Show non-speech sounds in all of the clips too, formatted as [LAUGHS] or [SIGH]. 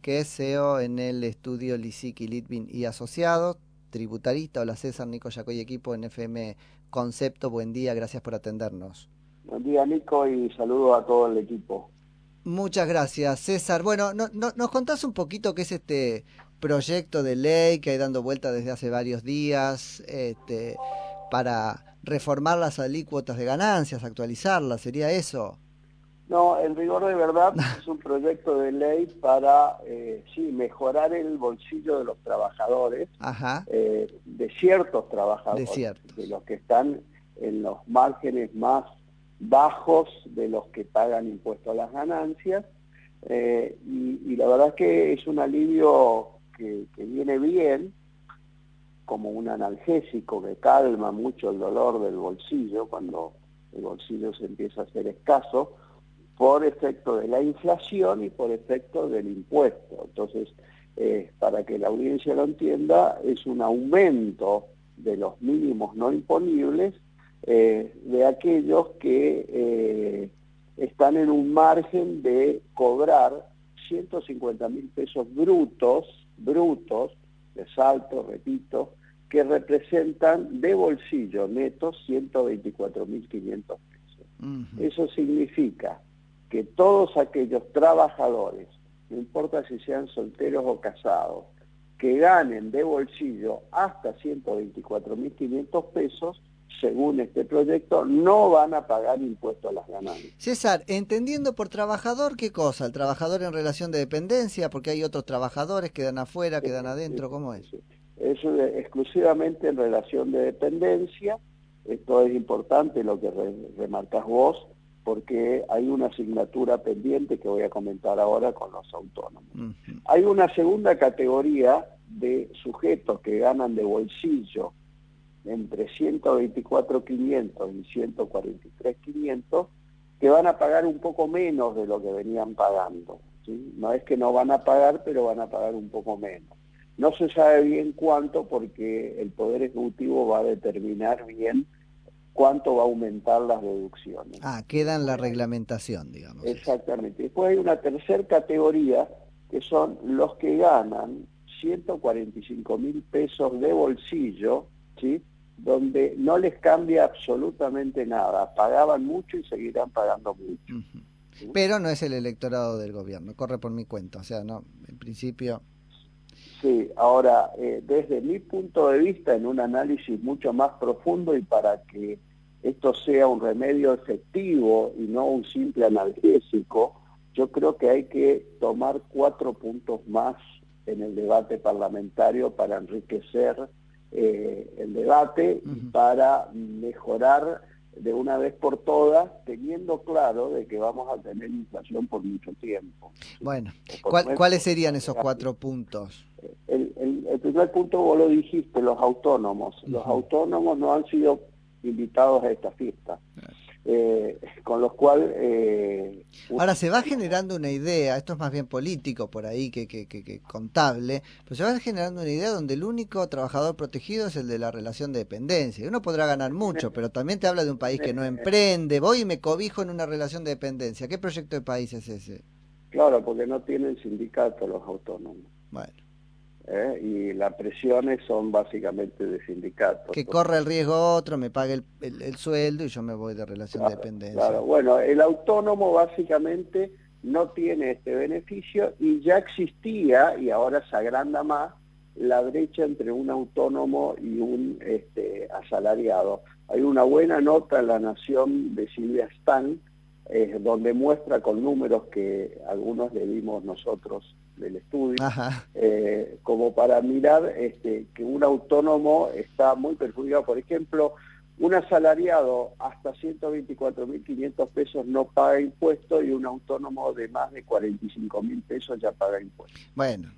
que es CEO en el estudio Lisiki Litvin y Asociados, tributarista. Hola César, Nico Yacoy, equipo en FM Concepto. Buen día, gracias por atendernos. Buen día Nico y saludo a todo el equipo. Muchas gracias César. Bueno, no, ¿nos contás un poquito qué es este proyecto de ley que hay dando vuelta desde hace varios días este, para reformar las alícuotas de ganancias, actualizarlas? ¿Sería eso? No, en rigor de verdad [LAUGHS] es un proyecto de ley para, eh, sí, mejorar el bolsillo de los trabajadores, eh, de ciertos trabajadores, de, los que están en los márgenes más bajos de los que pagan impuestos a las ganancias, eh, y, la verdad es que es un alivio que, que viene bien, como un analgésico que calma mucho el dolor del bolsillo cuando el bolsillo se empieza a hacer escaso, por efecto de la inflación y por efecto del impuesto. Entonces, eh, para que la audiencia lo entienda, es un aumento de los mínimos no imponibles eh, de aquellos que eh, están en un margen de cobrar 150 mil pesos brutos, brutos, de salto, repito, que representan de bolsillo neto 124 mil 500 pesos. Eso significa que todos aquellos trabajadores, no importa si sean solteros o casados, que ganen de bolsillo hasta 124.500 pesos, según este proyecto, no van a pagar impuestos a las ganancias. César, entendiendo por trabajador, ¿qué cosa? ¿El trabajador en relación de dependencia? Porque hay otros trabajadores que dan afuera, que dan adentro, ¿cómo es? Es exclusivamente en relación de dependencia. Esto es importante lo que remarcas vos porque hay una asignatura pendiente que voy a comentar ahora con los autónomos. Hay una segunda categoría de sujetos que ganan de bolsillo entre 124.500 y 143.500 que van a pagar un poco menos de lo que venían pagando. No es que no van a pagar, pero van a pagar un poco menos. No se sabe bien cuánto porque el Poder Ejecutivo va a determinar bien cuánto va a aumentar las deducciones. Ah, queda en la reglamentación, digamos. Exactamente. Después hay una tercera categoría que son los que ganan 145 mil pesos de bolsillo, ¿sí? donde no les cambia absolutamente nada. Pagaban mucho y seguirán pagando mucho. Pero no es el electorado del gobierno, corre por mi cuenta. O sea, no, en principio... Sí, ahora, eh, desde mi punto de vista, en un análisis mucho más profundo y para que esto sea un remedio efectivo y no un simple analgésico, yo creo que hay que tomar cuatro puntos más en el debate parlamentario para enriquecer eh, el debate y para mejorar de una vez por todas, teniendo claro de que vamos a tener inflación por mucho tiempo. Bueno, ¿cuáles serían esos cuatro puntos? El, primer punto vos lo dijiste, los autónomos. Los autónomos no han sido invitados a esta fiesta. Eh, con lo cual... Eh, Ahora se va generando una idea, esto es más bien político por ahí que, que, que, contable, pero se va generando una idea donde el único trabajador protegido es el de la relación de dependencia. Uno podrá ganar mucho, pero también te habla de un país que no emprende, voy y me cobijo en una relación de dependencia. ¿Qué proyecto de país es ese? Claro, porque no tienen sindicato los autónomos. Bueno. ¿Eh? y las presiones son básicamente de sindicatos. Que corre el riesgo otro, me pague el, sueldo y yo me voy de relación de dependencia. Claro, bueno, el autónomo básicamente no tiene este beneficio y ya existía, y ahora se agranda más, la brecha entre un autónomo y un este, asalariado. Hay una buena nota en La Nación de Silvia Stan, eh, donde muestra con números que algunos le dimos nosotros del estudio, eh, como para mirar este, que un autónomo está muy perjudicado. Por ejemplo, un asalariado hasta 124.500 pesos no paga impuesto y un autónomo de más de 45.000 pesos ya paga impuesto. Bueno,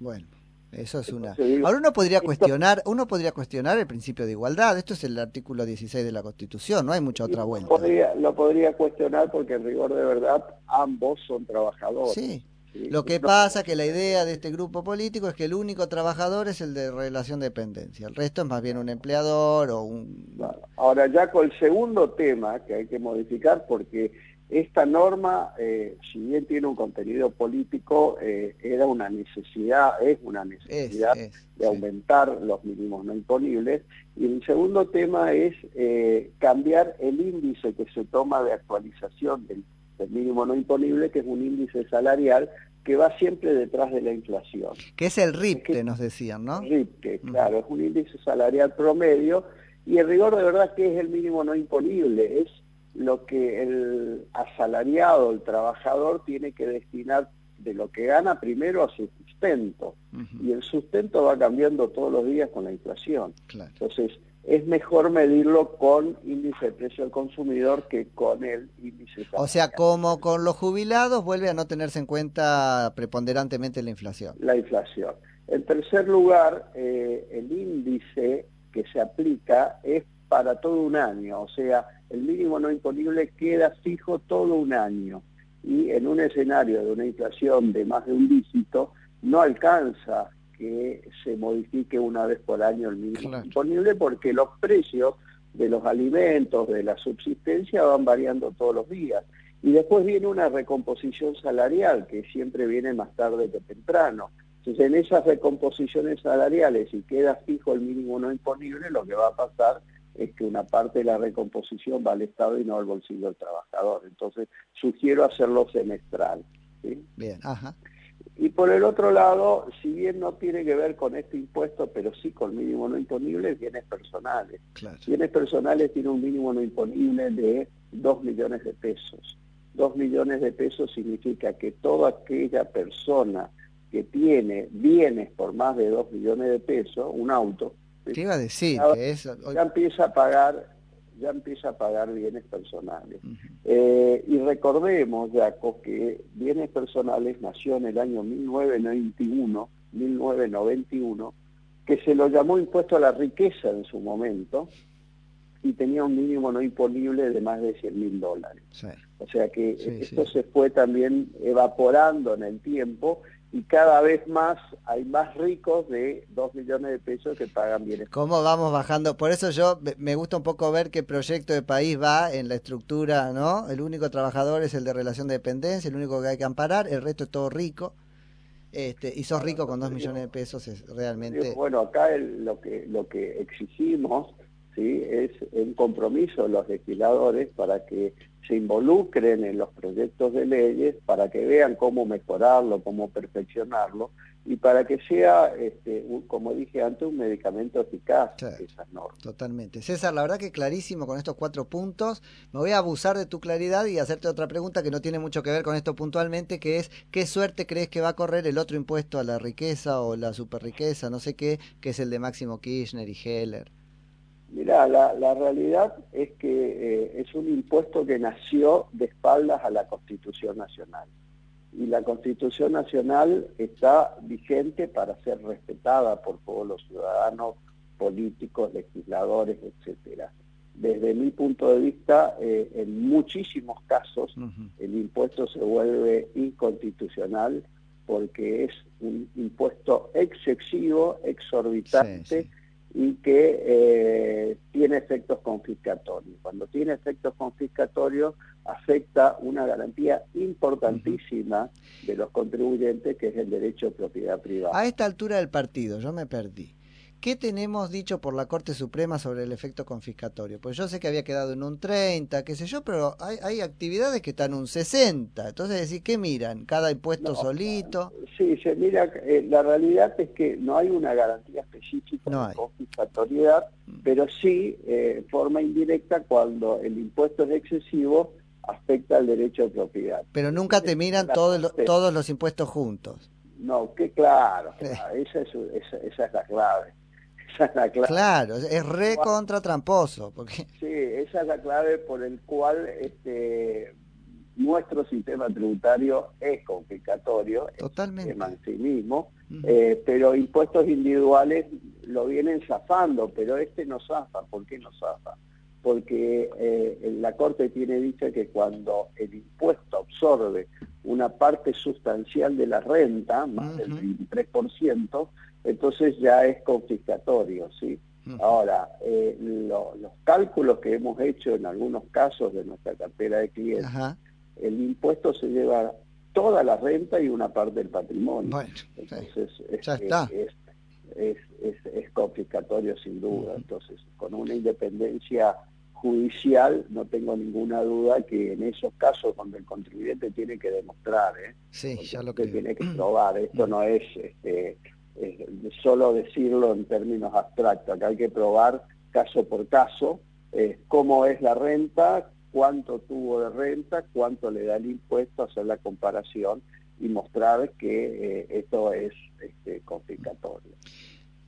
bueno. Eso es una. Ahora uno podría cuestionar, uno podría cuestionar el principio de igualdad. Esto es el artículo 16 de la Constitución, no hay mucha otra vuelta. Podría, lo podría cuestionar porque en rigor de verdad ambos son trabajadores. Sí. Lo que pasa que la idea de este grupo político es que el único trabajador es el de relación de dependencia. El resto es más bien un empleador o un... Ahora ya con el segundo tema que hay que modificar porque esta norma, eh, si bien tiene un contenido político, eh, era una necesidad, es una necesidad de aumentar los mínimos no imponibles. Y el segundo tema es eh, cambiar el índice que se toma de actualización del, mínimo no imponible, que es un índice salarial que va siempre detrás de la inflación. Que es el RIP, que nos decían, ¿no? RIP, claro, es un índice salarial promedio. Y el rigor de verdad que es el mínimo no imponible, es lo que el asalariado, el trabajador, tiene que destinar de lo que gana primero a su sustento. Y el sustento va cambiando todos los días con la inflación. Entonces, es mejor medirlo con índice de precio al consumidor que con el índice O sea, como con los jubilados vuelve a no tenerse en cuenta preponderantemente la inflación. La inflación. En tercer lugar, eh, el índice que se aplica es para todo un año, o sea, el mínimo no imponible queda fijo todo un año y en un escenario de una inflación de más de un dígito no alcanza que se modifique una vez por año el mínimo imponible porque los precios de los alimentos, de la subsistencia van variando todos los días. Y después viene una recomposición salarial que siempre viene más tarde que temprano. Entonces en esas recomposiciones salariales, si queda fijo el mínimo no imponible, lo que va a pasar es que una parte de la recomposición va al Estado y no al bolsillo del trabajador. Entonces, sugiero hacerlo semestral. Bien, ajá. Y por el otro lado, si bien no tiene que ver con este impuesto, pero sí con mínimo no imponible, bienes personales. Bienes personales tiene un mínimo no imponible de 2 millones de pesos. 2 millones de pesos significa que toda aquella persona que tiene bienes por más de 2 millones de pesos, un auto, ¿Qué iba a decir? Ya empieza a pagar ya empieza a pagar bienes personales. Eh, y recordemos, Jaco, que bienes personales nació en el año 1991, 1991, que se lo llamó impuesto a la riqueza en su momento, y tenía un mínimo no imponible de más de 100 mil dólares. O sea que esto se fue también evaporando en el tiempo y cada vez más hay más ricos de 2 millones de pesos que pagan bienes. ¿Cómo vamos bajando? Por eso yo me gusta un poco ver qué proyecto de país va en la estructura, ¿no? El único trabajador es el de relación de dependencia, el único que hay que amparar, el resto es todo rico. Este, y sos rico con 2 millones de pesos es realmente... Bueno, acá lo, que, lo que exigimos ¿sí? es un compromiso de los legisladores para que se involucren en los proyectos de leyes, para que vean cómo mejorarlo, cómo perfeccionarlo, y para que sea, este, como dije antes, un medicamento eficaz esas normas. Totalmente. César, la verdad que clarísimo con estos cuatro puntos. Me voy a abusar de tu claridad y hacerte otra pregunta que no tiene mucho que ver con esto puntualmente, que es, ¿qué suerte crees que va a correr el otro impuesto a la riqueza o la superriqueza, no sé qué, que es el de Máximo Kirchner y Heller? Mira, la, realidad es que eh, es un impuesto que nació de espaldas a la Constitución Nacional. Y la Constitución Nacional está vigente para ser respetada por todos los ciudadanos, políticos, legisladores, etcétera. Desde mi punto de vista, eh, en muchísimos casos el impuesto se vuelve inconstitucional porque es un impuesto excesivo, exorbitante, y que eh, tiene efectos confiscatorios. Cuando tiene efectos confiscatorios afecta una garantía importantísima de los contribuyentes, que es el derecho de propiedad privada. A esta altura del partido, yo me perdí. ¿Qué tenemos dicho por la Corte Suprema sobre el efecto confiscatorio? Pues yo sé que había quedado en un 30, qué sé yo, pero hay, actividades que están en un 60. Entonces, decir, ¿qué miran? ¿Cada impuesto solito? Sí, se mira, eh, la realidad es que no hay una garantía específica de confiscatoriedad, mm. pero sí, eh, forma indirecta, cuando el impuesto es excesivo, afecta al derecho de propiedad. Pero nunca te miran todos todos los impuestos juntos. No, que claro, [LAUGHS] esa, es, esa es la clave. Claro, es re contra tramposo. Porque... [LAUGHS] Sí, esa es la clave por el cual este, nuestro sistema tributario es confiscatorio, Totalmente. en sí mismo, eh, pero impuestos individuales lo vienen zafando, pero este no zafa. ¿Por qué no zafa? Porque eh, la Corte tiene dicho que cuando el impuesto absorbe una parte sustancial de la renta, más del 23%, entonces ya es confiscatorio, ¿sí? Ahora, eh, los cálculos que hemos hecho en algunos casos de nuestra cartera de clientes el impuesto se lleva toda la renta y una parte del patrimonio. Bueno, Entonces, ya está. Es, es, confiscatorio sin duda. Entonces, con una independencia judicial, no tengo ninguna duda que en esos casos donde el contribuyente tiene que demostrar, ¿eh? sí, ya lo que tiene que [CLEARS THROAT] probar, esto no es, este, solo decirlo en términos abstractos, acá hay que probar caso por caso eh, cómo es la renta, cuánto tuvo de renta, cuánto le da el impuesto, hacer la comparación y mostrar que eh, esto es este, confiscatorio.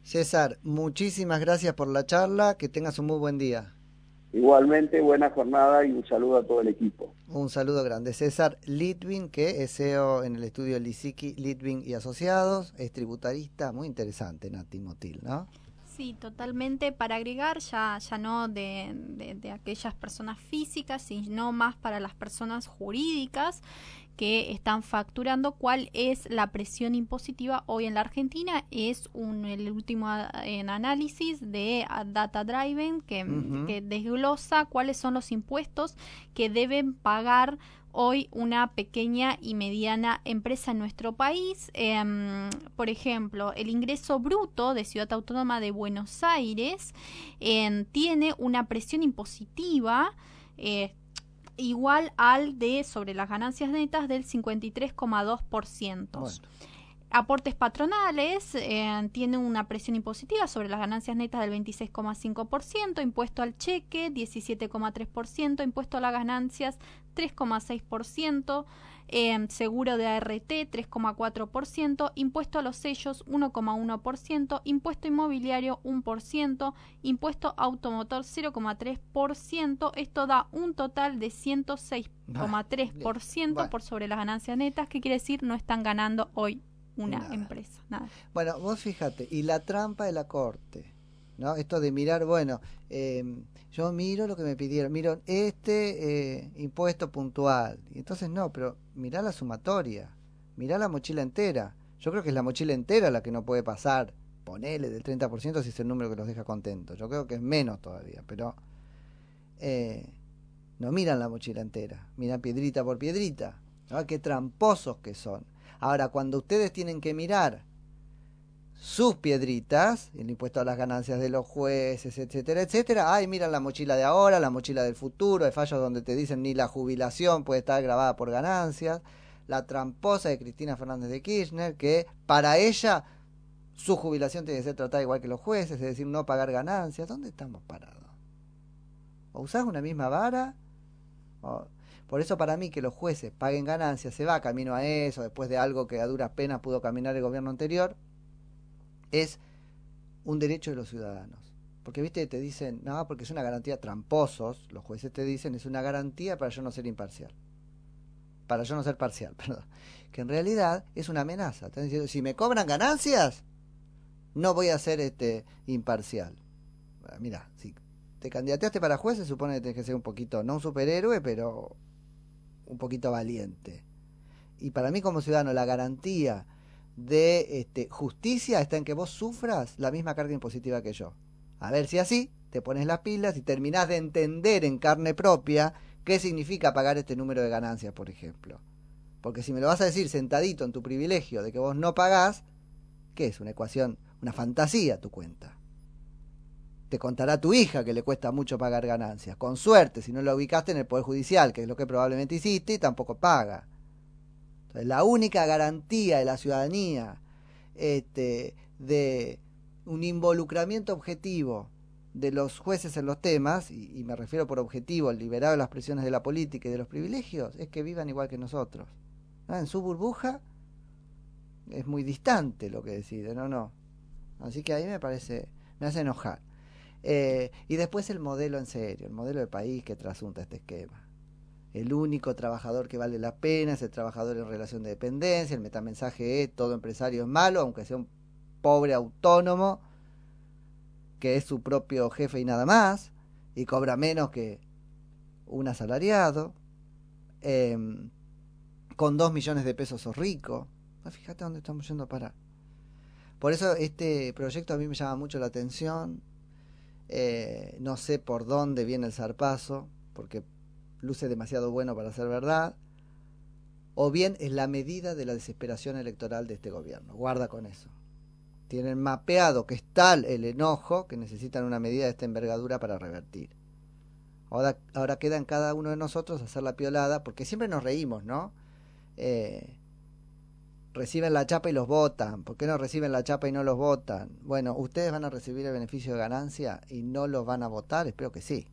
César, muchísimas gracias por la charla, que tengas un muy buen día. Igualmente, buena jornada y un saludo a todo el equipo. Un saludo grande. César Litvin, que es CEO en el estudio Lisiki, Litvin y Asociados, es tributarista, muy interesante, Nati Motil, ¿no? Sí, totalmente. Para agregar, ya, ya no de, de, aquellas personas físicas, sino más para las personas jurídicas que están facturando, cuál es la presión impositiva hoy en la Argentina. Es un, el último en análisis de Data Driven que, que desglosa cuáles son los impuestos que deben pagar hoy una pequeña y mediana empresa en nuestro país. Em, por ejemplo, el ingreso bruto de Ciudad Autónoma de Buenos Aires em, tiene una presión impositiva. Eh, igual al de sobre las ganancias netas del 53,2% aportes patronales eh, tienen una presión impositiva sobre las ganancias netas del 26,5%, impuesto al cheque 17,3%, impuesto a las ganancias 3,6%, eh, seguro de ART 3,4%, impuesto a los sellos 1,1%, impuesto inmobiliario 1%, impuesto automotor 0,3%. Esto da un total de 106,3% por sobre las ganancias netas, que quiere decir no están ganando hoy una empresa. Nada. Bueno, vos fíjate, y la trampa de la corte, ¿no? Esto de mirar, bueno, em, yo miro lo que me pidieron, miro este eh, impuesto puntual, y entonces no, pero mirá la sumatoria, mirá la mochila entera. Yo creo que es la mochila entera la que no puede pasar, ponele del 30% si es el número que los deja contentos. Yo creo que es menos todavía, pero eh, no miran la mochila entera, miran piedrita por piedrita. Qué tramposos que son. Ahora, cuando ustedes tienen que mirar sus piedritas, el impuesto a las ganancias de los jueces, etcétera, etcétera, ay, miran la mochila de ahora, la mochila del futuro, hay fallos donde te dicen ni la jubilación puede estar grabada por ganancias, la tramposa de Cristina Fernández de Kirchner, que para ella su jubilación tiene que ser tratada igual que los jueces, es decir, no pagar ganancias. ¿Dónde estamos parados? ¿O usás una misma vara? ¿O por eso para mí que los jueces paguen ganancias, se va camino a eso, después de algo que a duras penas pudo caminar el gobierno anterior, es un derecho de los ciudadanos. Porque, viste, te dicen, no, porque es una garantía, tramposos, los jueces te dicen, es una garantía para yo no ser imparcial. Para yo no ser parcial, [LAUGHS] perdón. Que en realidad es una amenaza. Están diciendo, si me cobran ganancias, no voy a ser este imparcial. Mira, si te candidateaste para juez, se supone que tienes que ser un poquito, no un superhéroe, pero un poquito valiente. Y para mí como ciudadano la garantía de este, justicia está en que vos sufras la misma carga impositiva que yo. A ver si así te pones las pilas y terminás de entender en carne propia qué significa pagar este número de ganancias, por ejemplo. Porque si me lo vas a decir sentadito en tu privilegio de que vos no pagás, ¿qué es? Una ecuación, una fantasía tu cuenta te contará tu hija que le cuesta mucho pagar ganancias. Con suerte, si no lo ubicaste en el Poder Judicial, que es lo que probablemente hiciste, y tampoco paga. La única garantía de la ciudadanía este, de un involucramiento objetivo de los jueces en los temas, y, me refiero por objetivo al liberar de las presiones de la política y de los privilegios, es que vivan igual que nosotros. En su burbuja es muy distante lo que decide, no, no. Así que ahí me parece, me hace enojar. Eh, y después el modelo en serio, el modelo de país que trasunta este esquema. El único trabajador que vale la pena es el trabajador en relación de dependencia. El metamensaje es todo empresario es malo, aunque sea un pobre autónomo que es su propio jefe y nada más, y cobra menos que un asalariado. Em, con dos millones de pesos sos rico. Ah, fíjate dónde estamos yendo a parar. Por eso este proyecto a mí me llama mucho la atención eh, no sé por dónde viene el zarpazo, porque luce demasiado bueno para ser verdad. o bien es la medida de la desesperación electoral de este gobierno. Guarda con eso. Tienen mapeado que es tal el enojo que necesitan una medida de esta envergadura para revertir. Ahora, ahora queda en cada uno de nosotros hacer la piolada, porque siempre nos reímos, ¿no? Eh, reciben la chapa y los votan. ¿Por qué no reciben la chapa y no los votan? Bueno, ustedes van a recibir el beneficio de ganancia y no los van a votar, espero que sí.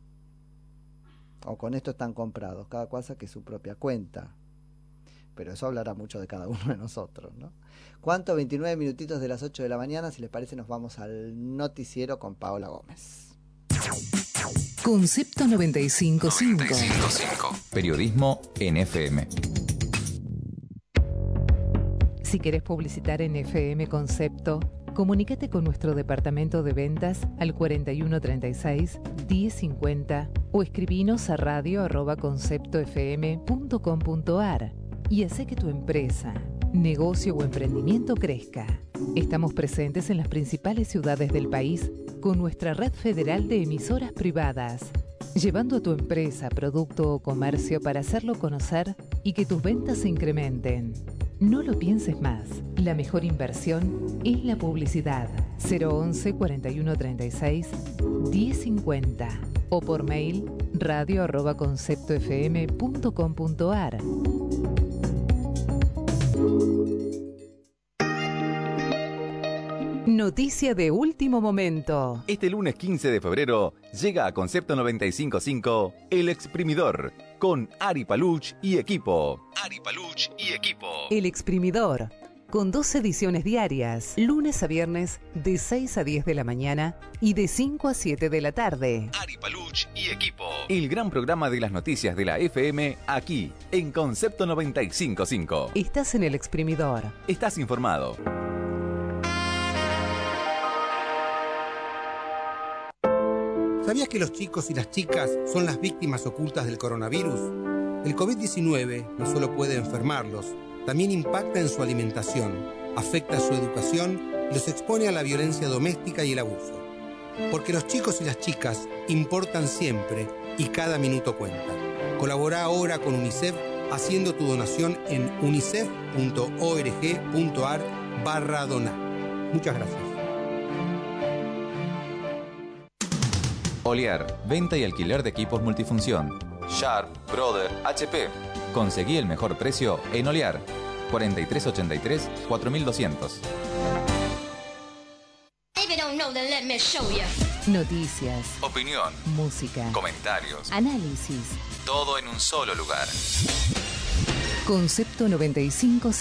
O con esto están comprados, cada cual saque su propia cuenta pero eso hablará mucho de cada [LAUGHS] uno de nosotros, ¿no? ¿Cuánto? 29 minutitos de las 8 de la mañana, si les parece nos vamos al noticiero con Paola Gómez. Concepto 955. Periodismo en FM. Si querés publicitar en FM Concepto, comunícate con nuestro departamento de ventas al 4136 1050 o escribinos a radio arroba y hace que tu empresa, negocio o emprendimiento crezca. Estamos presentes en las principales ciudades del país con nuestra red federal de emisoras privadas, llevando a tu empresa, producto o comercio para hacerlo conocer y que tus ventas se incrementen. No lo pienses más. La mejor inversión es la publicidad. 011 4136 1050 o por mail radio arroba conceptofm.com.ar. Noticia de último momento. Este lunes 15 de febrero llega a Concepto 955 El Exprimidor con Ari Paluch y equipo. Ari Paluch y equipo. El Exprimidor con dos ediciones diarias, lunes a viernes de 6 a 10 de la mañana y de 5 a 7 de la tarde. Ari Paluch y equipo. El gran programa de las noticias de la FM aquí en Concepto 955. Estás en el exprimidor. Estás informado. ¿Sabías que los chicos y las chicas son las víctimas ocultas del coronavirus? El COVID-19 no solo puede enfermarlos, también impacta en su alimentación, afecta su educación y los expone a la violencia doméstica y el abuso. Porque los chicos y las chicas importan siempre y cada minuto cuenta. Colabora ahora con UNICEF haciendo tu donación en unicef.org.ar barra. Muchas gracias. Oliar, venta y alquiler de equipos multifunción. Sharp, Brother, HP Conseguí el mejor precio en Olear. 4383 4200. Noticias. Opinión. Música. Comentarios. Análisis. Todo en un solo lugar. Concepto 955.